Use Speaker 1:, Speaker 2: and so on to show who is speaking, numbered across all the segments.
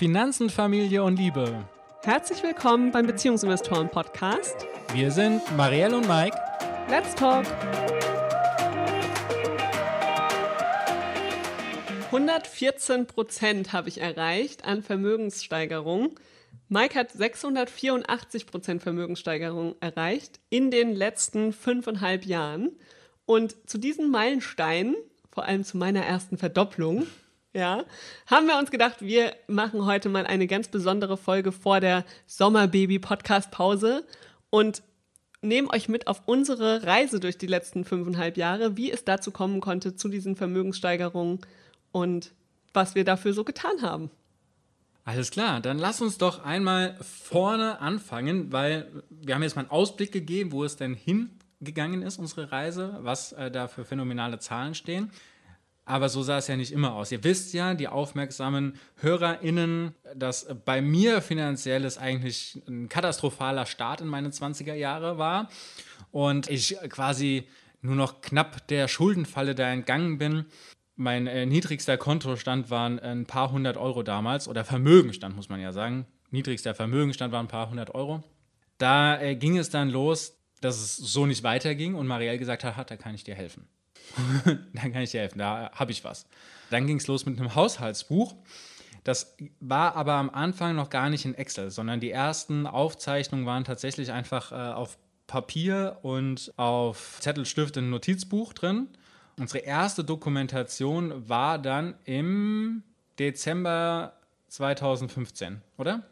Speaker 1: Finanzen, Familie und Liebe.
Speaker 2: Herzlich willkommen beim Beziehungsinvestoren Podcast.
Speaker 1: Wir sind Marielle und Mike.
Speaker 2: Let's talk. 114 Prozent habe ich erreicht an Vermögenssteigerung. Mike hat 684 Prozent Vermögenssteigerung erreicht in den letzten fünfeinhalb Jahren. Und zu diesen Meilensteinen, vor allem zu meiner ersten Verdopplung, ja, haben wir uns gedacht, wir machen heute mal eine ganz besondere Folge vor der Sommerbaby-Podcast-Pause und nehmen euch mit auf unsere Reise durch die letzten fünfeinhalb Jahre, wie es dazu kommen konnte zu diesen Vermögenssteigerungen und was wir dafür so getan haben.
Speaker 1: Alles klar, dann lass uns doch einmal vorne anfangen, weil wir haben jetzt mal einen Ausblick gegeben, wo es denn hingegangen ist, unsere Reise, was äh, da für phänomenale Zahlen stehen. Aber so sah es ja nicht immer aus. Ihr wisst ja, die aufmerksamen HörerInnen, dass bei mir finanziell es eigentlich ein katastrophaler Start in meine 20er Jahre war und ich quasi nur noch knapp der Schuldenfalle da entgangen bin. Mein äh, niedrigster Kontostand waren ein paar hundert Euro damals oder Vermögenstand, muss man ja sagen. Niedrigster Vermögenstand waren ein paar hundert Euro. Da äh, ging es dann los, dass es so nicht weiterging und Marielle gesagt hat, da kann ich dir helfen. dann kann ich dir helfen, da habe ich was. Dann ging es los mit einem Haushaltsbuch. Das war aber am Anfang noch gar nicht in Excel, sondern die ersten Aufzeichnungen waren tatsächlich einfach äh, auf Papier und auf Zettel, Stift in Notizbuch drin. Unsere erste Dokumentation war dann im Dezember 2015, oder?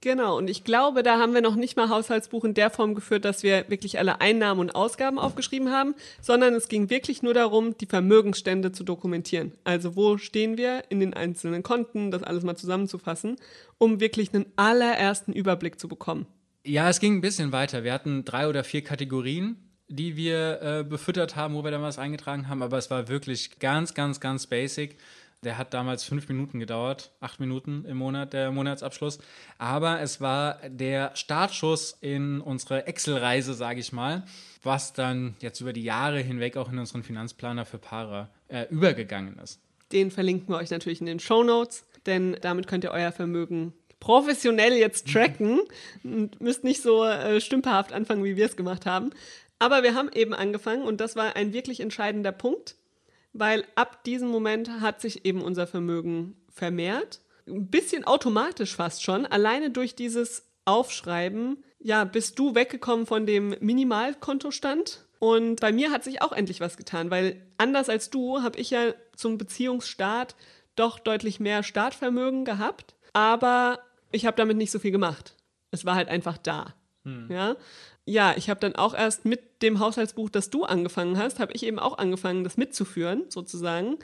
Speaker 2: Genau, und ich glaube, da haben wir noch nicht mal Haushaltsbuch in der Form geführt, dass wir wirklich alle Einnahmen und Ausgaben aufgeschrieben haben, sondern es ging wirklich nur darum, die Vermögensstände zu dokumentieren. Also wo stehen wir in den einzelnen Konten, das alles mal zusammenzufassen, um wirklich einen allerersten Überblick zu bekommen.
Speaker 1: Ja, es ging ein bisschen weiter. Wir hatten drei oder vier Kategorien, die wir äh, befüttert haben, wo wir dann was eingetragen haben, aber es war wirklich ganz, ganz, ganz basic. Der hat damals fünf Minuten gedauert, acht Minuten im Monat, der Monatsabschluss. Aber es war der Startschuss in unsere Excel-Reise, sage ich mal, was dann jetzt über die Jahre hinweg auch in unseren Finanzplaner für Paare äh, übergegangen ist.
Speaker 2: Den verlinken wir euch natürlich in den Show Notes, denn damit könnt ihr euer Vermögen professionell jetzt tracken und müsst nicht so äh, stümperhaft anfangen, wie wir es gemacht haben. Aber wir haben eben angefangen und das war ein wirklich entscheidender Punkt weil ab diesem Moment hat sich eben unser Vermögen vermehrt. Ein bisschen automatisch fast schon, alleine durch dieses Aufschreiben, ja, bist du weggekommen von dem Minimalkontostand. Und bei mir hat sich auch endlich was getan, weil anders als du habe ich ja zum Beziehungsstart doch deutlich mehr Startvermögen gehabt, aber ich habe damit nicht so viel gemacht. Es war halt einfach da. Hm. Ja? Ja, ich habe dann auch erst mit dem Haushaltsbuch, das du angefangen hast, habe ich eben auch angefangen, das mitzuführen, sozusagen.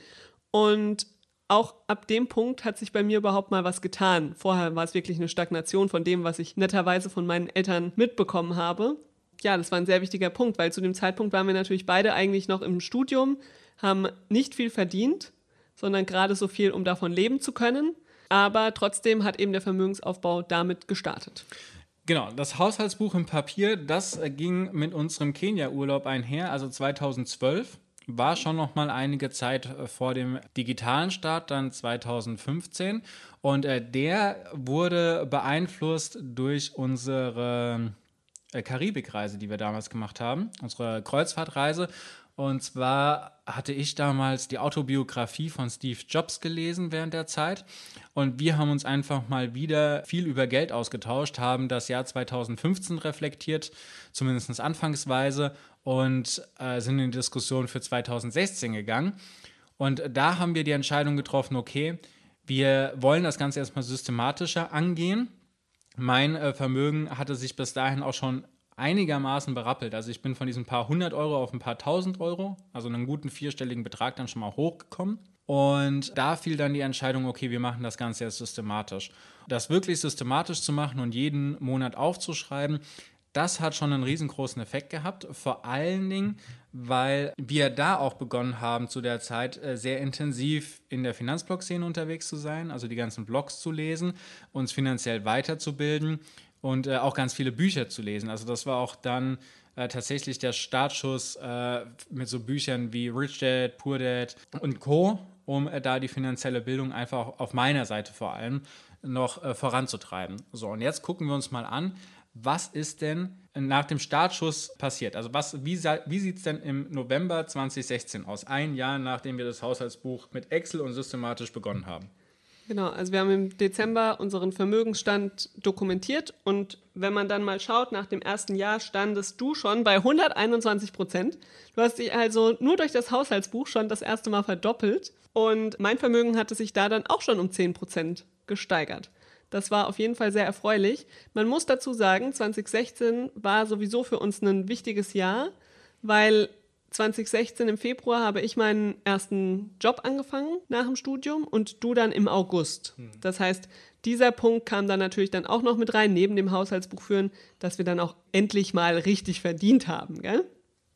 Speaker 2: Und auch ab dem Punkt hat sich bei mir überhaupt mal was getan. Vorher war es wirklich eine Stagnation von dem, was ich netterweise von meinen Eltern mitbekommen habe. Ja, das war ein sehr wichtiger Punkt, weil zu dem Zeitpunkt waren wir natürlich beide eigentlich noch im Studium, haben nicht viel verdient, sondern gerade so viel, um davon leben zu können. Aber trotzdem hat eben der Vermögensaufbau damit gestartet.
Speaker 1: Genau, das Haushaltsbuch im Papier, das äh, ging mit unserem Kenia-Urlaub einher, also 2012. War schon noch mal einige Zeit äh, vor dem digitalen Start, dann 2015. Und äh, der wurde beeinflusst durch unsere Karibikreise, die wir damals gemacht haben, unsere Kreuzfahrtreise. Und zwar hatte ich damals die Autobiografie von Steve Jobs gelesen während der Zeit. Und wir haben uns einfach mal wieder viel über Geld ausgetauscht, haben das Jahr 2015 reflektiert, zumindest anfangsweise, und äh, sind in die Diskussion für 2016 gegangen. Und da haben wir die Entscheidung getroffen, okay, wir wollen das Ganze erstmal systematischer angehen. Mein äh, Vermögen hatte sich bis dahin auch schon einigermaßen berappelt. Also ich bin von diesen paar hundert Euro auf ein paar tausend Euro, also einen guten vierstelligen Betrag dann schon mal hochgekommen. Und da fiel dann die Entscheidung, okay, wir machen das Ganze jetzt systematisch. Das wirklich systematisch zu machen und jeden Monat aufzuschreiben, das hat schon einen riesengroßen Effekt gehabt. Vor allen Dingen, weil wir da auch begonnen haben, zu der Zeit äh, sehr intensiv in der Finanzblog-Szene unterwegs zu sein, also die ganzen Blogs zu lesen, uns finanziell weiterzubilden und äh, auch ganz viele Bücher zu lesen. Also das war auch dann äh, tatsächlich der Startschuss äh, mit so Büchern wie Rich Dad, Poor Dad und Co. um äh, da die finanzielle Bildung einfach auf meiner Seite vor allem noch äh, voranzutreiben. So, und jetzt gucken wir uns mal an, was ist denn nach dem Startschuss passiert? Also was, wie, wie sieht es denn im November 2016 aus? Ein Jahr nachdem wir das Haushaltsbuch mit Excel und systematisch begonnen haben.
Speaker 2: Genau, also wir haben im Dezember unseren Vermögensstand dokumentiert und wenn man dann mal schaut, nach dem ersten Jahr standest du schon bei 121 Prozent. Du hast dich also nur durch das Haushaltsbuch schon das erste Mal verdoppelt und mein Vermögen hatte sich da dann auch schon um 10 Prozent gesteigert. Das war auf jeden Fall sehr erfreulich. Man muss dazu sagen, 2016 war sowieso für uns ein wichtiges Jahr, weil 2016 im Februar habe ich meinen ersten Job angefangen nach dem Studium und du dann im August. Hm. Das heißt, dieser Punkt kam dann natürlich dann auch noch mit rein, neben dem Haushaltsbuch führen, dass wir dann auch endlich mal richtig verdient haben, gell?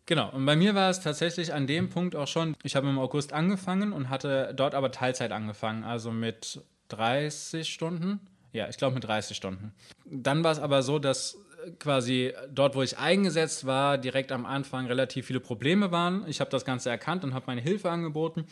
Speaker 1: Genau, und bei mir war es tatsächlich an dem Punkt auch schon, ich habe im August angefangen und hatte dort aber Teilzeit angefangen, also mit 30 Stunden. Ja, ich glaube mit 30 Stunden. Dann war es aber so, dass quasi dort, wo ich eingesetzt war, direkt am Anfang relativ viele Probleme waren. Ich habe das Ganze erkannt und habe meine Hilfe angeboten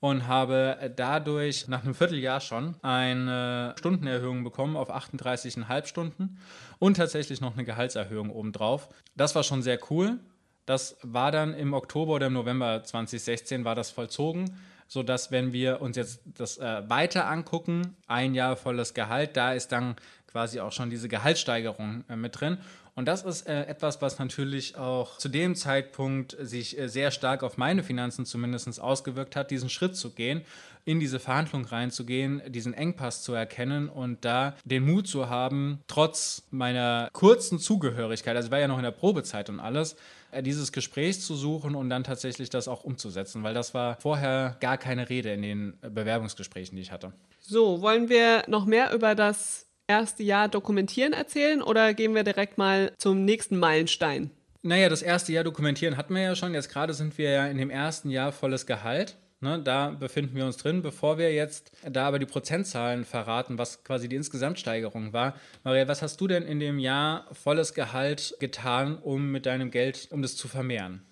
Speaker 1: und habe dadurch nach einem Vierteljahr schon eine Stundenerhöhung bekommen auf 38,5 Stunden und tatsächlich noch eine Gehaltserhöhung obendrauf. Das war schon sehr cool. Das war dann im Oktober oder im November 2016 war das vollzogen sodass wenn wir uns jetzt das äh, weiter angucken, ein Jahr volles Gehalt, da ist dann quasi auch schon diese Gehaltssteigerung äh, mit drin. Und das ist äh, etwas, was natürlich auch zu dem Zeitpunkt sich äh, sehr stark auf meine Finanzen zumindest ausgewirkt hat, diesen Schritt zu gehen, in diese Verhandlung reinzugehen, diesen Engpass zu erkennen und da den Mut zu haben, trotz meiner kurzen Zugehörigkeit, also ich war ja noch in der Probezeit und alles, äh, dieses Gespräch zu suchen und dann tatsächlich das auch umzusetzen, weil das war vorher gar keine Rede in den Bewerbungsgesprächen, die ich hatte.
Speaker 2: So, wollen wir noch mehr über das erste Jahr dokumentieren erzählen oder gehen wir direkt mal zum nächsten Meilenstein?
Speaker 1: Naja, das erste Jahr dokumentieren hatten wir ja schon. Jetzt gerade sind wir ja in dem ersten Jahr volles Gehalt. Ne, da befinden wir uns drin. Bevor wir jetzt da aber die Prozentzahlen verraten, was quasi die Insgesamtsteigerung war. Maria, was hast du denn in dem Jahr volles Gehalt getan, um mit deinem Geld, um das zu vermehren?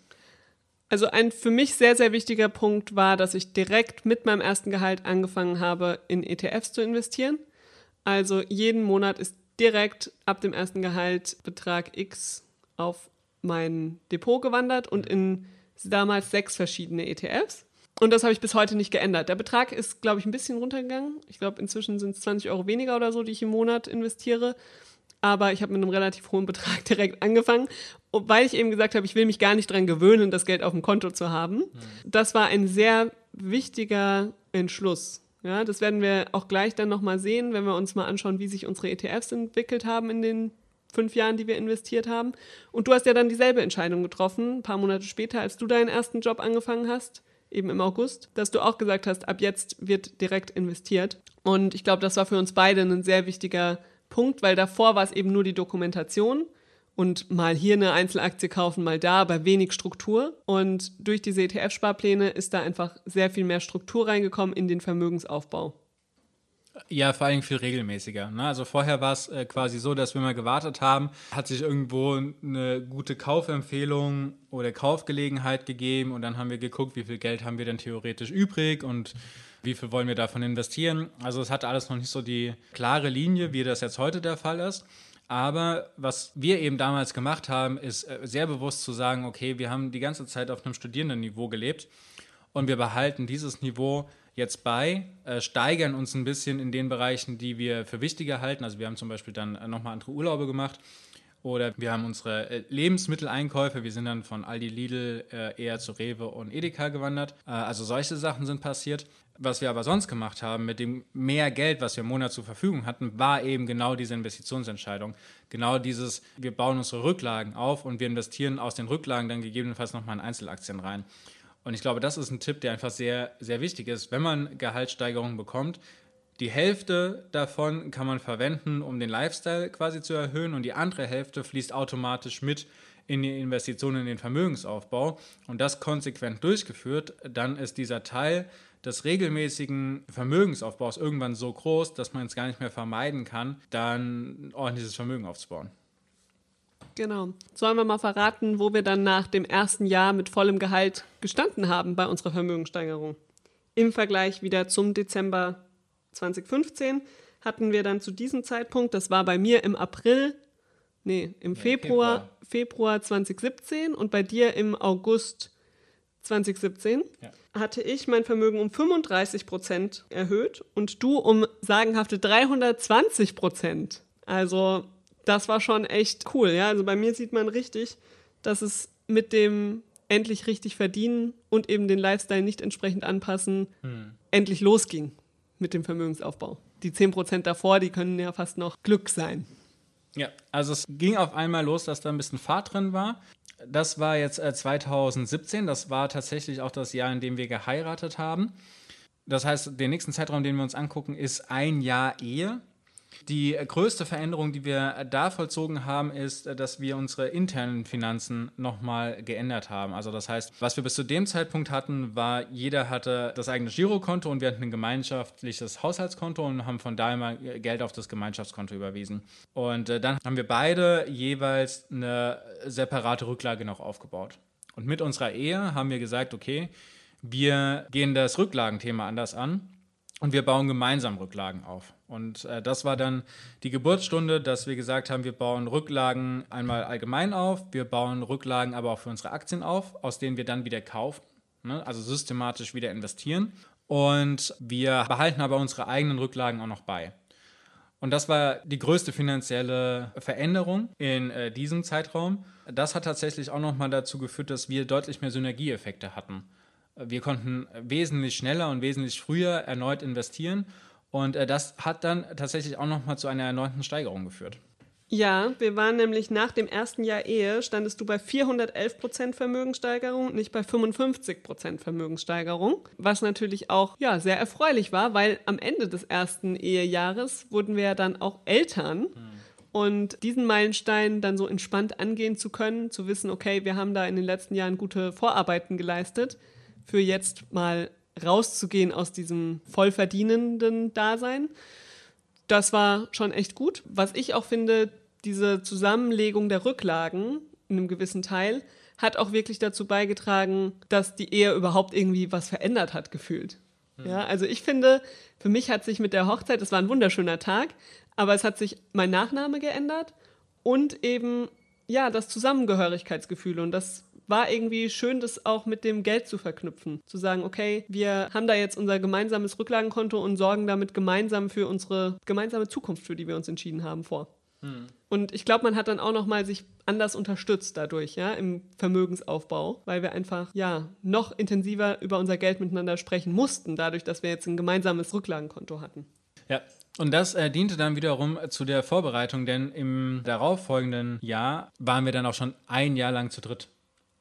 Speaker 2: Also ein für mich sehr, sehr wichtiger Punkt war, dass ich direkt mit meinem ersten Gehalt angefangen habe, in ETFs zu investieren. Also jeden Monat ist direkt ab dem ersten Gehalt Betrag X auf mein Depot gewandert und in damals sechs verschiedene ETFs. Und das habe ich bis heute nicht geändert. Der Betrag ist, glaube ich, ein bisschen runtergegangen. Ich glaube, inzwischen sind es 20 Euro weniger oder so, die ich im Monat investiere. Aber ich habe mit einem relativ hohen Betrag direkt angefangen, weil ich eben gesagt habe, ich will mich gar nicht daran gewöhnen, das Geld auf dem Konto zu haben. Mhm. Das war ein sehr wichtiger Entschluss. Ja, das werden wir auch gleich dann nochmal sehen, wenn wir uns mal anschauen, wie sich unsere ETFs entwickelt haben in den fünf Jahren, die wir investiert haben. Und du hast ja dann dieselbe Entscheidung getroffen, ein paar Monate später, als du deinen ersten Job angefangen hast, eben im August, dass du auch gesagt hast, ab jetzt wird direkt investiert. Und ich glaube, das war für uns beide ein sehr wichtiger Punkt, weil davor war es eben nur die Dokumentation und mal hier eine Einzelaktie kaufen, mal da, aber wenig Struktur. Und durch diese ETF-Sparpläne ist da einfach sehr viel mehr Struktur reingekommen in den Vermögensaufbau.
Speaker 1: Ja, vor allem viel regelmäßiger. Ne? Also vorher war es äh, quasi so, dass wir mal gewartet haben, hat sich irgendwo eine gute Kaufempfehlung oder Kaufgelegenheit gegeben und dann haben wir geguckt, wie viel Geld haben wir denn theoretisch übrig und wie viel wollen wir davon investieren. Also es hatte alles noch nicht so die klare Linie, wie das jetzt heute der Fall ist. Aber was wir eben damals gemacht haben, ist äh, sehr bewusst zu sagen, okay, wir haben die ganze Zeit auf einem Studierendenniveau gelebt und wir behalten dieses Niveau jetzt bei, äh, steigern uns ein bisschen in den Bereichen, die wir für wichtiger halten. Also wir haben zum Beispiel dann äh, nochmal andere Urlaube gemacht oder wir haben unsere Lebensmitteleinkäufe, wir sind dann von Aldi Lidl eher zu Rewe und Edeka gewandert. Also solche Sachen sind passiert. Was wir aber sonst gemacht haben, mit dem mehr Geld, was wir im Monat zur Verfügung hatten, war eben genau diese Investitionsentscheidung. Genau dieses, wir bauen unsere Rücklagen auf und wir investieren aus den Rücklagen dann gegebenenfalls nochmal in Einzelaktien rein. Und ich glaube, das ist ein Tipp, der einfach sehr, sehr wichtig ist. Wenn man Gehaltssteigerungen bekommt, die Hälfte davon kann man verwenden, um den Lifestyle quasi zu erhöhen und die andere Hälfte fließt automatisch mit in die Investitionen in den Vermögensaufbau und das konsequent durchgeführt, dann ist dieser Teil des regelmäßigen Vermögensaufbaus irgendwann so groß, dass man es gar nicht mehr vermeiden kann, dann ordentliches Vermögen aufzubauen.
Speaker 2: Genau. Sollen wir mal verraten, wo wir dann nach dem ersten Jahr mit vollem Gehalt gestanden haben bei unserer Vermögenssteigerung? Im Vergleich wieder zum Dezember 2015 hatten wir dann zu diesem Zeitpunkt, das war bei mir im April, nee, im Februar, Februar 2017 und bei dir im August 2017,
Speaker 1: Ja.
Speaker 2: Hatte ich mein Vermögen um 35 Prozent erhöht und du um sagenhafte 320 Prozent. Also das war schon echt cool, ja. Also bei mir sieht man richtig, dass es mit dem endlich richtig verdienen und eben den Lifestyle nicht entsprechend anpassen, endlich losging mit dem Vermögensaufbau. Die 10 Prozent davor, die können ja fast noch Glück sein.
Speaker 1: Ja, also es ging auf einmal los, dass da ein bisschen Fahrt drin war. Das war jetzt äh, 2017, das war tatsächlich auch das Jahr, in dem wir geheiratet haben. Das heißt, den nächsten Zeitraum, den wir uns angucken, ist ein Jahr Ehe. Die größte Veränderung, die wir da vollzogen haben, ist, dass wir unsere internen Finanzen nochmal geändert haben. Also das heißt, was wir bis zu dem Zeitpunkt hatten, war, jeder hatte das eigene Girokonto und wir hatten ein gemeinschaftliches Haushaltskonto und haben von daher mal Geld auf das Gemeinschaftskonto überwiesen. Und äh, dann haben wir beide jeweils eine separate Rücklage noch aufgebaut. Und mit unserer Ehe haben wir gesagt, okay, wir gehen das Rücklagenthema anders an und wir bauen gemeinsam Rücklagen auf. Und äh, das war dann die Geburtsstunde, dass wir gesagt haben, wir bauen Rücklagen einmal allgemein auf, wir bauen Rücklagen aber auch für unsere Aktien auf, aus denen wir dann wieder kaufen, ne? also systematisch wieder investieren. Und wir behalten aber unsere eigenen Rücklagen auch noch bei. Und das war die größte finanzielle Veränderung in äh, diesem Zeitraum. Das hat tatsächlich auch nochmal dazu geführt, dass wir deutlich mehr Synergieeffekte hatten. Wir konnten wesentlich schneller und wesentlich früher erneut investieren. Und äh, das hat dann tatsächlich auch nochmal zu einer erneuten Steigerung geführt.
Speaker 2: Ja, wir waren nämlich nach dem ersten Jahr Ehe, standest du bei 411 Prozent Vermögenssteigerung, nicht bei 55 Prozent Vermögenssteigerung, was natürlich auch ja, sehr erfreulich war, weil am Ende des ersten Ehejahres wurden wir ja dann auch Eltern. Und diesen Meilenstein dann so entspannt angehen zu können, zu wissen, okay, wir haben da in den letzten Jahren gute Vorarbeiten geleistet, für jetzt mal rauszugehen aus diesem vollverdienenden Dasein das war schon echt gut. Was ich auch finde, diese Zusammenlegung der Rücklagen in einem gewissen Teil hat auch wirklich dazu beigetragen, dass die Ehe überhaupt irgendwie was verändert hat, gefühlt. Ja, also ich finde, für mich hat sich mit der Hochzeit, es war ein wunderschöner Tag, aber es hat sich mein Nachname geändert und eben, ja, das Zusammengehörigkeitsgefühl und das war irgendwie schön, das auch mit dem Geld zu verknüpfen. Zu sagen, okay, wir haben da jetzt unser gemeinsames Rücklagenkonto und sorgen damit gemeinsam für unsere gemeinsame Zukunft, für die wir uns entschieden haben, vor. Und ich glaube, man hat dann auch noch mal sich anders unterstützt dadurch, ja, im Vermögensaufbau, weil wir einfach, ja, noch intensiver über unser Geld miteinander sprechen mussten, dadurch, dass wir jetzt ein gemeinsames Rücklagenkonto hatten.
Speaker 1: Ja, und das äh, diente dann wiederum zu der Vorbereitung, denn im darauffolgenden Jahr waren wir dann auch schon ein Jahr lang zu dritt.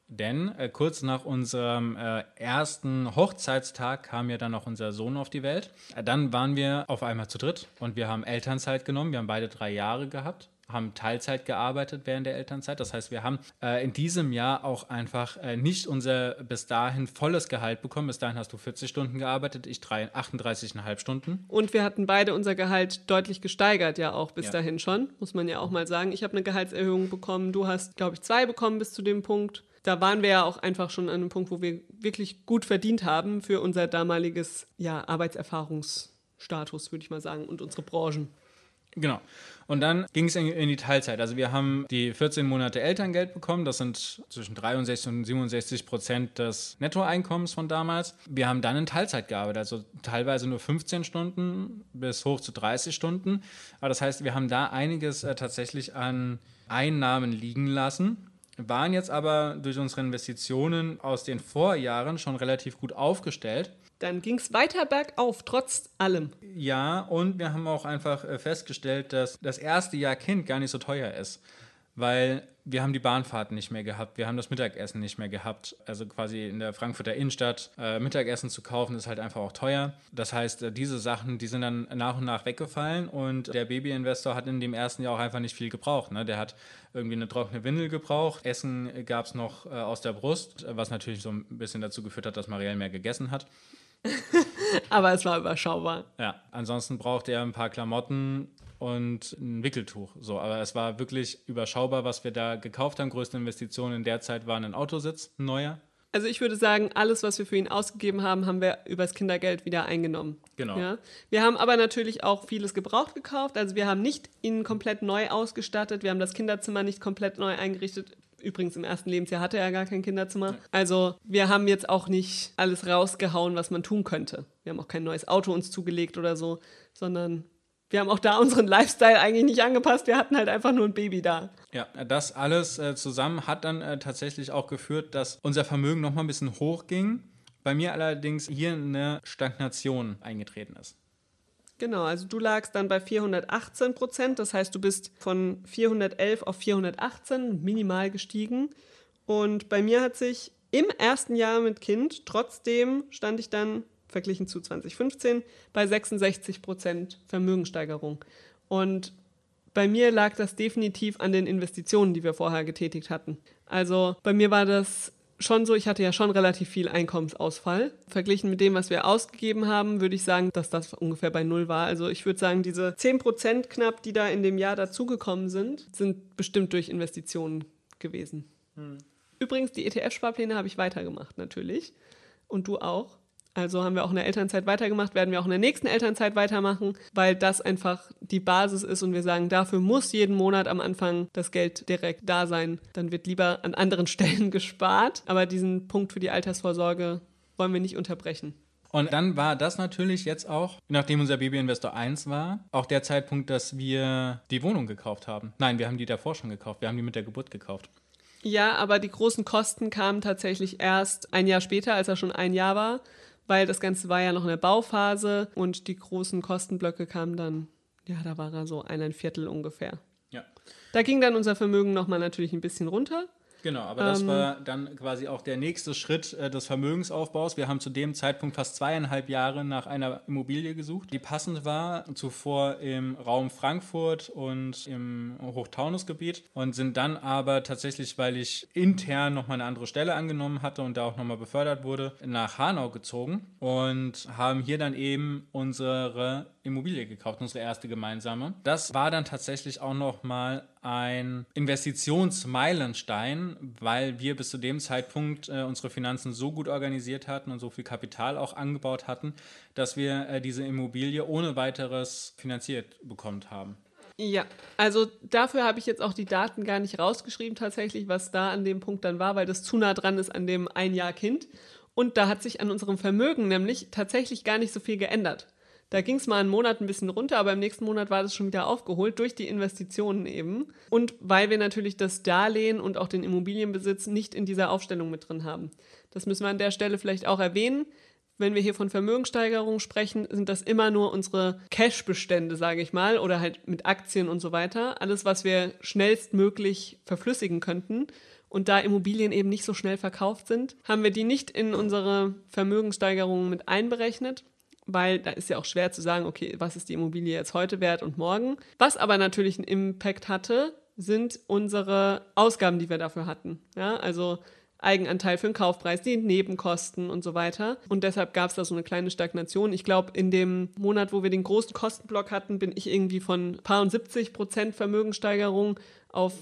Speaker 1: Denn äh, kurz nach unserem äh, ersten Hochzeitstag kam ja dann noch unser Sohn auf die Welt. Äh, dann waren wir auf einmal zu dritt und wir haben Elternzeit genommen. Wir haben beide drei Jahre gehabt, haben Teilzeit gearbeitet während der Elternzeit. Das heißt, wir haben äh, in diesem Jahr auch einfach äh, nicht unser bis dahin volles Gehalt bekommen. Bis dahin hast du 40 Stunden gearbeitet, ich drei- 38,5 Stunden.
Speaker 2: Und wir hatten beide unser Gehalt deutlich gesteigert, ja auch bis
Speaker 1: Ja.
Speaker 2: dahin schon, muss man ja auch mal sagen. Ich habe eine Gehaltserhöhung bekommen, du hast, glaube ich, zwei bekommen bis zu dem Punkt. Da waren wir ja auch einfach schon an einem Punkt, wo wir wirklich gut verdient haben für unser damaliges ja, Arbeitserfahrungsstatus, würde ich mal sagen, und unsere Branchen.
Speaker 1: Genau. Und dann ging es in, in die Teilzeit. Also wir haben die 14 Monate Elterngeld bekommen. Das sind zwischen 63 und 67 Prozent des Nettoeinkommens von damals. Wir haben dann in Teilzeit gearbeitet, also teilweise nur 15 Stunden bis hoch zu 30 Stunden. Aber das heißt, wir haben da einiges äh, tatsächlich an Einnahmen liegen lassen. Waren jetzt aber durch unsere Investitionen aus den Vorjahren schon relativ gut aufgestellt.
Speaker 2: Dann ging es weiter bergauf, trotz allem.
Speaker 1: Ja, und wir haben auch einfach äh, festgestellt, dass das erste Jahr Kind gar nicht so teuer ist, weil wir haben die Bahnfahrten nicht mehr gehabt, wir haben das Mittagessen nicht mehr gehabt. Also quasi in der Frankfurter Innenstadt äh, Mittagessen zu kaufen, ist halt einfach auch teuer. Das heißt, äh, diese Sachen, die sind dann nach und nach weggefallen und der Babyinvestor hat in dem ersten Jahr auch einfach nicht viel gebraucht. Ne? Der hat irgendwie eine trockene Windel gebraucht, Essen gab es noch äh, aus der Brust, was natürlich so ein bisschen dazu geführt hat, dass Marielle mehr gegessen hat.
Speaker 2: Aber es war überschaubar.
Speaker 1: Ja, ansonsten brauchte er ein paar Klamotten und ein Wickeltuch. So, aber es war wirklich überschaubar, was wir da gekauft haben. Größte Investition in der Zeit war ein Autositz, ein neuer.
Speaker 2: Also ich würde sagen, alles, was wir für ihn ausgegeben haben, haben wir übers Kindergeld wieder eingenommen.
Speaker 1: Genau.
Speaker 2: Ja? Wir haben aber natürlich auch vieles gebraucht gekauft. Also wir haben nicht ihn komplett neu ausgestattet. Wir haben das Kinderzimmer nicht komplett neu eingerichtet. Übrigens im ersten Lebensjahr hatte er gar kein Kinderzimmer. Also wir haben jetzt auch nicht alles rausgehauen, was man tun könnte. Wir haben auch kein neues Auto uns zugelegt oder so, sondern wir haben auch da unseren Lifestyle eigentlich nicht angepasst. Wir hatten halt einfach nur ein Baby da.
Speaker 1: Ja, das alles äh, zusammen hat dann äh, tatsächlich auch geführt, dass unser Vermögen noch mal ein bisschen hochging. Bei mir allerdings hier eine Stagnation eingetreten ist.
Speaker 2: Genau, also du lagst dann bei 418 Prozent. Das heißt, du bist von 411 auf 418 minimal gestiegen. Und bei mir hat sich im ersten Jahr mit Kind, trotzdem stand ich dann verglichen zu 2015 bei 66 Prozent Vermögensteigerung. Und bei mir lag das definitiv an den Investitionen, die wir vorher getätigt hatten. Also bei mir war das schon so, ich hatte ja schon relativ viel Einkommensausfall. Verglichen mit dem, was wir ausgegeben haben, würde ich sagen, dass das ungefähr bei Null war. Also ich würde sagen, diese 10 Prozent knapp, die da in dem Jahr dazugekommen sind, sind bestimmt durch Investitionen gewesen. Hm. Übrigens, die ETF-Sparpläne habe ich weitergemacht, natürlich. Und du auch. Also haben wir auch in der Elternzeit weitergemacht, werden wir auch in der nächsten Elternzeit weitermachen, weil das einfach die Basis ist und wir sagen, dafür muss jeden Monat am Anfang das Geld direkt da sein. Dann wird lieber an anderen Stellen gespart, aber diesen Punkt für die Altersvorsorge wollen wir nicht unterbrechen.
Speaker 1: Und dann war das natürlich jetzt auch, nachdem unser Babyinvestor 1 war, auch der Zeitpunkt, dass wir die Wohnung gekauft haben. Nein, wir haben die davor schon gekauft. Wir haben die mit der Geburt gekauft.
Speaker 2: Ja, aber die großen Kosten kamen tatsächlich erst ein Jahr später, als er schon ein Jahr war weil das Ganze war ja noch in der Bauphase und die großen Kostenblöcke kamen dann, ja, da war er so ein Viertel ungefähr.
Speaker 1: Ja.
Speaker 2: Da ging dann unser Vermögen nochmal natürlich ein bisschen runter.
Speaker 1: Genau, aber das ähm, war dann quasi auch der nächste Schritt äh, des Vermögensaufbaus. Wir haben zu dem Zeitpunkt fast zweieinhalb Jahre nach einer Immobilie gesucht, die passend war, zuvor im Raum Frankfurt und im Hochtaunusgebiet und sind dann aber tatsächlich, weil ich intern nochmal eine andere Stelle angenommen hatte und da auch nochmal befördert wurde, nach Hanau gezogen und haben hier dann eben unsere Immobilie gekauft, unsere erste gemeinsame. Das war dann tatsächlich auch nochmal ein Investitionsmeilenstein, weil wir bis zu dem Zeitpunkt äh, unsere Finanzen so gut organisiert hatten und so viel Kapital auch angebaut hatten, dass wir äh, diese Immobilie ohne weiteres finanziert bekommen haben.
Speaker 2: Ja, also dafür habe ich jetzt auch die Daten gar nicht rausgeschrieben tatsächlich, was da an dem Punkt dann war, weil das zu nah dran ist an dem ein Jahr Kind. Und da hat sich an unserem Vermögen nämlich tatsächlich gar nicht so viel geändert. Da ging es mal einen Monat ein bisschen runter, aber im nächsten Monat war das schon wieder aufgeholt durch die Investitionen eben. Und weil wir natürlich das Darlehen und auch den Immobilienbesitz nicht in dieser Aufstellung mit drin haben. Das müssen wir an der Stelle vielleicht auch erwähnen. Wenn wir hier von Vermögenssteigerung sprechen, sind das immer nur unsere Cash-Bestände, sage ich mal, oder halt mit Aktien und so weiter. Alles, was wir schnellstmöglich verflüssigen könnten. Und da Immobilien eben nicht so schnell verkauft sind, haben wir die nicht in unsere Vermögenssteigerung mit einberechnet weil da ist ja auch schwer zu sagen, okay, was ist die Immobilie jetzt heute wert und morgen. Was aber natürlich einen Impact hatte, sind unsere Ausgaben, die wir dafür hatten. Ja, also Eigenanteil für den Kaufpreis, die Nebenkosten und so weiter. Und deshalb gab es da so eine kleine Stagnation. Ich glaube, in dem Monat, wo wir den großen Kostenblock hatten, bin ich irgendwie von paar und 70 Prozent Vermögenssteigerung auf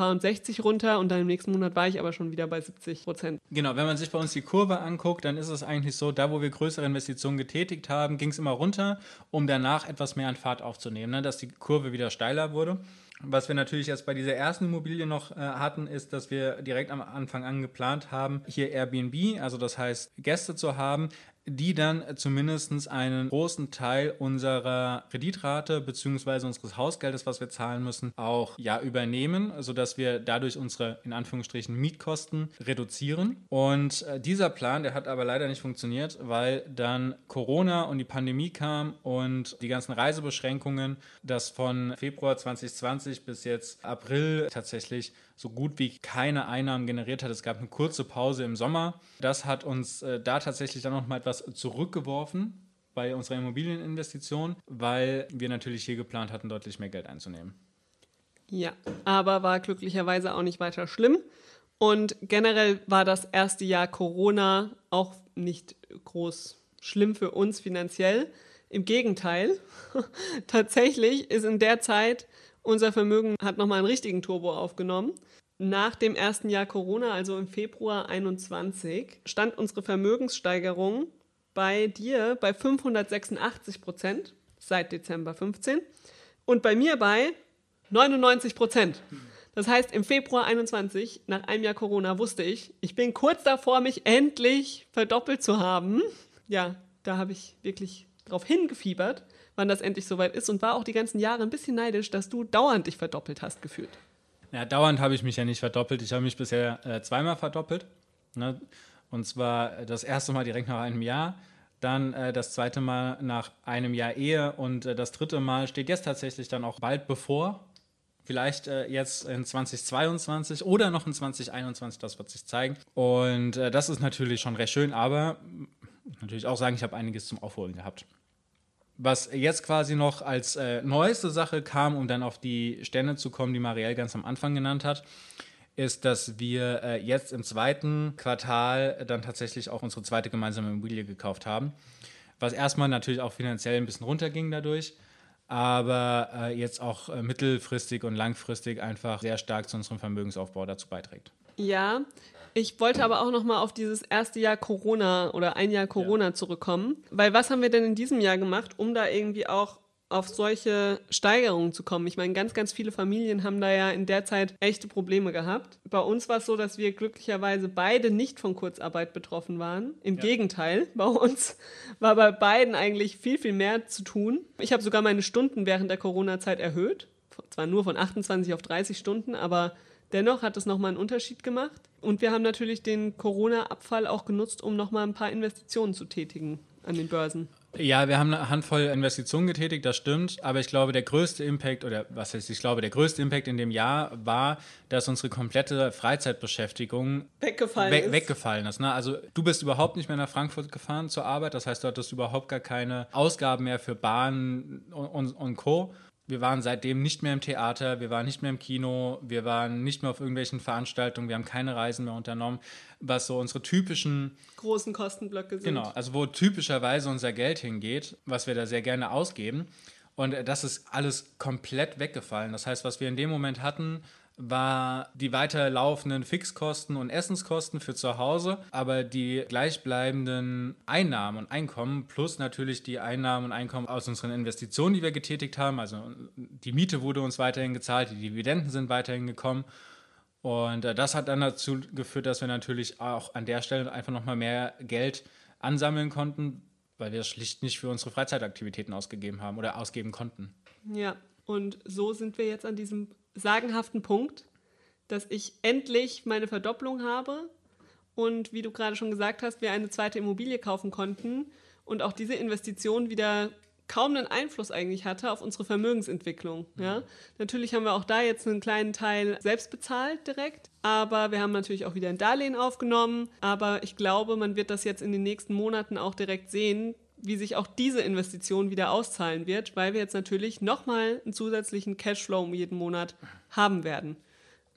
Speaker 2: paar und 60 runter und dann im nächsten Monat war ich aber schon wieder bei 70 Prozent.
Speaker 1: Genau, wenn man sich bei uns die Kurve anguckt, dann ist es eigentlich so, da wo wir größere Investitionen getätigt haben, ging es immer runter, um danach etwas mehr an Fahrt aufzunehmen, ne? dass die Kurve wieder steiler wurde. Was wir natürlich jetzt bei dieser ersten Immobilie noch äh, hatten, ist, dass wir direkt am Anfang an geplant haben, hier Airbnb, also das heißt Gäste zu haben, die dann zumindest einen großen Teil unserer Kreditrate bzw. unseres Hausgeldes, was wir zahlen müssen, auch ja übernehmen, sodass wir dadurch unsere in Anführungsstrichen Mietkosten reduzieren. Und äh, dieser Plan, der hat aber leider nicht funktioniert, weil dann Corona und die Pandemie kam und die ganzen Reisebeschränkungen, das von Februar 2020 bis jetzt April tatsächlich so gut wie keine Einnahmen generiert hat. Es gab eine kurze Pause im Sommer. Das hat uns äh, da tatsächlich dann nochmal etwas zurückgeworfen bei unserer Immobilieninvestition, weil wir natürlich hier geplant hatten, deutlich mehr Geld einzunehmen.
Speaker 2: Ja, aber war glücklicherweise auch nicht weiter schlimm. Und generell war das erste Jahr Corona auch nicht groß schlimm für uns finanziell. Im Gegenteil, tatsächlich ist in der Zeit unser Vermögen hat nochmal einen richtigen Turbo aufgenommen. nach dem ersten Jahr Corona, also im Februar 21, stand unsere Vermögenssteigerung bei dir bei 586 Prozent seit Dezember 15 und bei mir bei 99 Prozent. Das heißt, im Februar 21, nach einem Jahr Corona, wusste ich, ich bin kurz davor, mich endlich verdoppelt zu haben. Ja, da habe ich wirklich drauf hingefiebert, wann das endlich soweit ist und war auch die ganzen Jahre ein bisschen neidisch, dass du dauernd dich verdoppelt hast gefühlt.
Speaker 1: Ja, dauernd habe ich mich ja nicht verdoppelt. Ich habe mich bisher äh, zweimal verdoppelt. Ne? Und zwar das erste Mal direkt nach einem Jahr, dann äh, das zweite Mal nach einem Jahr Ehe und äh, das dritte Mal steht jetzt tatsächlich dann auch bald bevor. Vielleicht äh, jetzt in 2022 oder noch in 2021, das wird sich zeigen. Und äh, das ist natürlich schon recht schön, aber natürlich auch sagen, ich habe einiges zum Aufholen gehabt. Was jetzt quasi noch als äh, neueste Sache kam, um dann auf die Stände zu kommen, die Marielle ganz am Anfang genannt hat, ist, dass wir äh, jetzt im zweiten Quartal dann tatsächlich auch unsere zweite gemeinsame Immobilie gekauft haben. Was erstmal natürlich auch finanziell ein bisschen runterging dadurch, aber äh, jetzt auch äh, mittelfristig und langfristig einfach sehr stark zu unserem Vermögensaufbau dazu beiträgt.
Speaker 2: Ja, ich wollte aber auch noch mal auf dieses erste Jahr Corona oder ein Jahr Corona ja. zurückkommen, weil was haben wir denn in diesem Jahr gemacht, um da irgendwie auch auf solche Steigerungen zu kommen. Ich meine, ganz, ganz viele Familien haben da ja in der Zeit echte Probleme gehabt. Bei uns war es so, dass wir glücklicherweise beide nicht von Kurzarbeit betroffen waren. Im ja. Gegenteil, bei uns war bei beiden eigentlich viel, viel mehr zu tun. Ich habe sogar meine Stunden während der Corona-Zeit erhöht. Zwar nur von 28 auf 30 Stunden, aber dennoch hat es nochmal einen Unterschied gemacht. Und wir haben natürlich den Corona-Abfall auch genutzt, um nochmal ein paar Investitionen zu tätigen an den Börsen.
Speaker 1: Ja, wir haben eine Handvoll Investitionen getätigt, das stimmt. Aber ich glaube, der größte Impact, oder was heißt, ich glaube, der größte Impact in dem Jahr war, dass unsere komplette Freizeitbeschäftigung
Speaker 2: weggefallen we
Speaker 1: ist. Weggefallen ist ne? Also, du bist überhaupt nicht mehr nach Frankfurt gefahren zur Arbeit. Das heißt, du hattest überhaupt gar keine Ausgaben mehr für Bahn und, und, und Co. Wir waren seitdem nicht mehr im Theater, wir waren nicht mehr im Kino, wir waren nicht mehr auf irgendwelchen Veranstaltungen, wir haben keine Reisen mehr unternommen, was so unsere typischen
Speaker 2: großen Kostenblöcke sind.
Speaker 1: Genau, also wo typischerweise unser Geld hingeht, was wir da sehr gerne ausgeben. Und das ist alles komplett weggefallen. Das heißt, was wir in dem Moment hatten, war die weiterlaufenden Fixkosten und Essenskosten für zu Hause, aber die gleichbleibenden Einnahmen und Einkommen plus natürlich die Einnahmen und Einkommen aus unseren Investitionen, die wir getätigt haben, also die Miete wurde uns weiterhin gezahlt, die Dividenden sind weiterhin gekommen und äh, das hat dann dazu geführt, dass wir natürlich auch an der Stelle einfach nochmal mehr Geld ansammeln konnten, weil wir es schlicht nicht für unsere Freizeitaktivitäten ausgegeben haben oder ausgeben konnten.
Speaker 2: Ja, und so sind wir jetzt an diesem sagenhaften Punkt, dass ich endlich meine Verdopplung habe und wie du gerade schon gesagt hast, wir eine zweite Immobilie kaufen konnten und auch diese Investition wieder kaum einen Einfluss eigentlich hatte auf unsere Vermögensentwicklung. Ja? Natürlich haben wir auch da jetzt einen kleinen Teil selbst bezahlt direkt, aber wir haben natürlich auch wieder ein Darlehen aufgenommen. Aber ich glaube, man wird das jetzt in den nächsten Monaten auch direkt sehen, wie sich auch diese Investition wieder auszahlen wird, weil wir jetzt natürlich nochmal einen zusätzlichen Cashflow jeden Monat haben werden.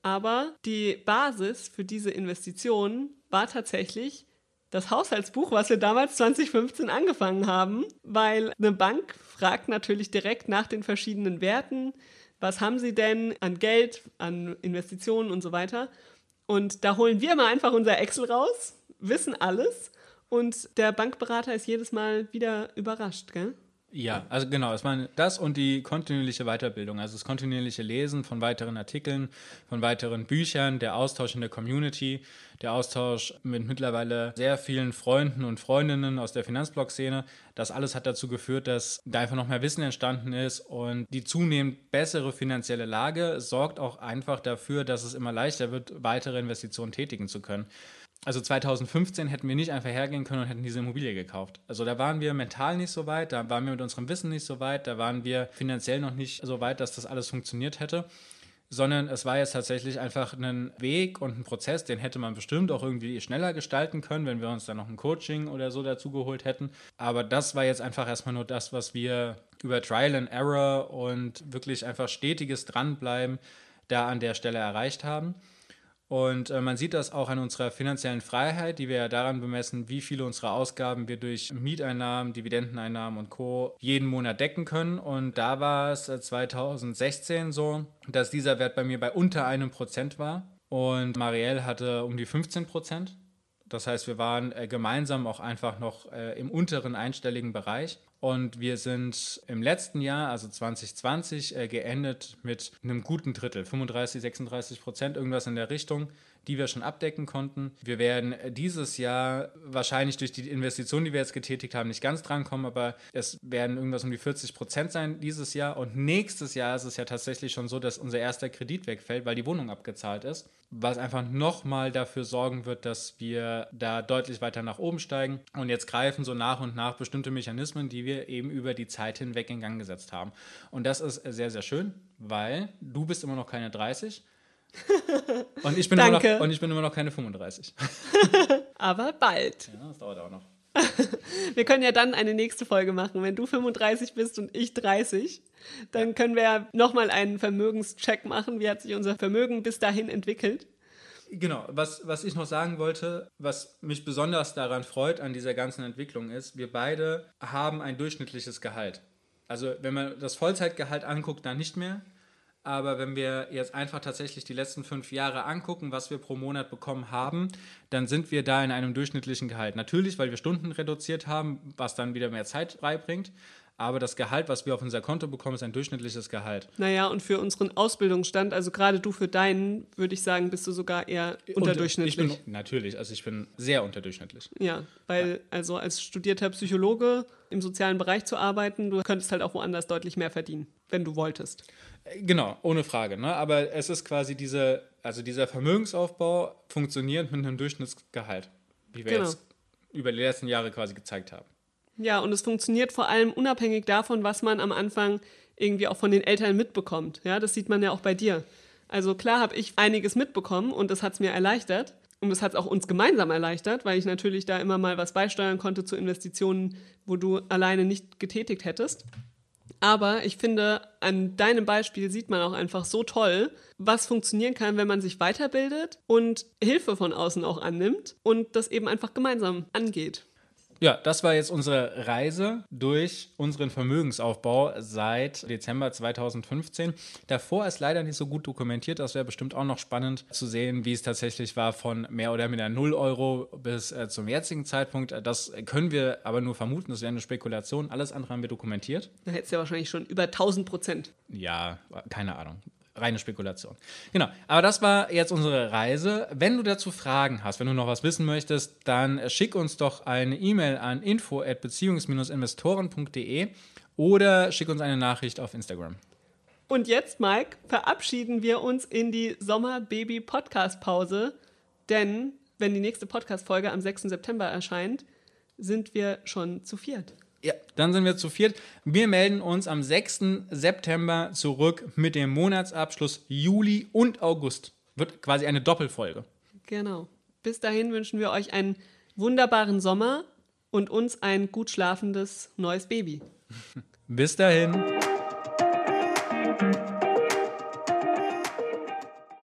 Speaker 2: Aber die Basis für diese Investition war tatsächlich das Haushaltsbuch, was wir damals 2015 angefangen haben, weil eine Bank fragt natürlich direkt nach den verschiedenen Werten. Was haben sie denn an Geld, an Investitionen und so weiter? Und da holen wir mal einfach unser Excel raus, wissen alles und der Bankberater ist jedes Mal wieder überrascht, gell?
Speaker 1: Ja, also genau, ich meine, das und die kontinuierliche Weiterbildung, also das kontinuierliche Lesen von weiteren Artikeln, von weiteren Büchern, der Austausch in der Community, der Austausch mit mittlerweile sehr vielen Freunden und Freundinnen aus der Finanzblog-Szene, das alles hat dazu geführt, dass da einfach noch mehr Wissen entstanden ist und die zunehmend bessere finanzielle Lage sorgt auch einfach dafür, dass es immer leichter wird, weitere Investitionen tätigen zu können also 2015 hätten wir nicht einfach hergehen können und hätten diese Immobilie gekauft. Also da waren wir mental nicht so weit, da waren wir mit unserem Wissen nicht so weit, da waren wir finanziell noch nicht so weit, dass das alles funktioniert hätte. Sondern es war jetzt tatsächlich einfach ein Weg und ein Prozess, den hätte man bestimmt auch irgendwie schneller gestalten können, wenn wir uns dann noch ein Coaching oder so dazu geholt hätten. Aber das war jetzt einfach erstmal nur das, was wir über Trial and Error und wirklich einfach stetiges Dranbleiben da an der Stelle erreicht haben. Und äh, man sieht das auch an unserer finanziellen Freiheit, die wir ja daran bemessen, wie viele unserer Ausgaben wir durch Mieteinnahmen, Dividendeneinnahmen und Co. jeden Monat decken können. Und da war es 2016 äh, so, dass dieser Wert bei mir bei unter einem Prozent war. und Marielle hatte um die 15 Prozent. Das heißt, wir waren äh, gemeinsam auch einfach noch äh, im unteren einstelligen Bereich. Und wir sind im letzten Jahr, also 2020, äh, geendet mit einem guten Drittel, 35, 36 Prozent, irgendwas in der Richtung die wir schon abdecken konnten. Wir werden dieses Jahr wahrscheinlich durch die Investitionen, die wir jetzt getätigt haben, nicht ganz drankommen, aber es werden irgendwas um die 40 Prozent sein dieses Jahr. Und nächstes Jahr ist es ja tatsächlich schon so, dass unser erster Kredit wegfällt, weil die Wohnung abgezahlt ist, was einfach nochmal dafür sorgen wird, dass wir da deutlich weiter nach oben steigen. Und jetzt greifen so nach und nach bestimmte Mechanismen, die wir eben über die Zeit hinweg in Gang gesetzt haben. Und das ist sehr, sehr schön, weil du bist immer noch keine 30 und ich bin, Immer, noch, und ich bin immer noch keine 35.
Speaker 2: Aber bald.
Speaker 1: Ja, das dauert auch noch.
Speaker 2: wir können ja dann eine nächste Folge machen. Wenn du 35 bist und ich 30, dann können wir ja nochmal einen Vermögenscheck machen. Wie hat sich unser Vermögen bis dahin entwickelt?
Speaker 1: Genau, was, was ich noch sagen wollte, was mich besonders daran freut an dieser ganzen Entwicklung ist, wir beide haben ein durchschnittliches Gehalt. Also wenn man das Vollzeitgehalt anguckt, dann nicht mehr. Aber wenn wir jetzt einfach tatsächlich die letzten fünf Jahre angucken, was wir pro Monat bekommen haben, dann sind wir da in einem durchschnittlichen Gehalt. Natürlich, weil wir Stunden reduziert haben, was dann wieder mehr Zeit beibringt. Aber das Gehalt, was wir auf unser Konto bekommen, ist ein durchschnittliches Gehalt.
Speaker 2: Naja, und für unseren Ausbildungsstand, also gerade du für deinen, würde ich sagen, bist du sogar eher unterdurchschnittlich.
Speaker 1: Ich bin, natürlich, also ich bin sehr unterdurchschnittlich.
Speaker 2: Ja, weil ja. also als studierter Psychologe im sozialen Bereich zu arbeiten, du könntest halt auch woanders deutlich mehr verdienen, wenn du wolltest.
Speaker 1: Genau, ohne Frage. Ne? Aber es ist quasi diese, also dieser Vermögensaufbau funktioniert mit einem Durchschnittsgehalt, wie wir genau. jetzt über die letzten Jahre quasi gezeigt haben.
Speaker 2: Ja, und es funktioniert vor allem unabhängig davon, was man am Anfang irgendwie auch von den Eltern mitbekommt. Ja, das sieht man ja auch bei dir. Also klar habe ich einiges mitbekommen und das hat es mir erleichtert. Und das hat es auch uns gemeinsam erleichtert, weil ich natürlich da immer mal was beisteuern konnte zu Investitionen, wo du alleine nicht getätigt hättest. Aber ich finde, an deinem Beispiel sieht man auch einfach so toll, was funktionieren kann, wenn man sich weiterbildet und Hilfe von außen auch annimmt und das eben einfach gemeinsam angeht.
Speaker 1: Ja, das war jetzt unsere Reise durch unseren Vermögensaufbau seit Dezember 2015. Davor ist leider nicht so gut dokumentiert. Das wäre bestimmt auch noch spannend zu sehen, wie es tatsächlich war von mehr oder weniger 0 Euro bis äh, zum jetzigen Zeitpunkt. Das können wir aber nur vermuten. Das wäre eine Spekulation. Alles andere haben wir dokumentiert.
Speaker 2: Da hättest du ja wahrscheinlich schon über 1000 Prozent.
Speaker 1: Ja, keine Ahnung reine Spekulation. Genau, aber das war jetzt unsere Reise. Wenn du dazu Fragen hast, wenn du noch was wissen möchtest, dann schick uns doch eine E-Mail an info@beziehungs-investoren.de oder schick uns eine Nachricht auf Instagram.
Speaker 2: Und jetzt, Mike, verabschieden wir uns in die Sommer-Baby-Podcast-Pause, denn wenn die nächste Podcast-Folge am 6. September erscheint, sind wir schon zu viert.
Speaker 1: Ja, dann sind wir zu viert. Wir melden uns am 6. September zurück mit dem Monatsabschluss Juli und August. Wird quasi eine Doppelfolge.
Speaker 2: Genau. Bis dahin wünschen wir euch einen wunderbaren Sommer und uns ein gut schlafendes neues Baby.
Speaker 1: Bis dahin.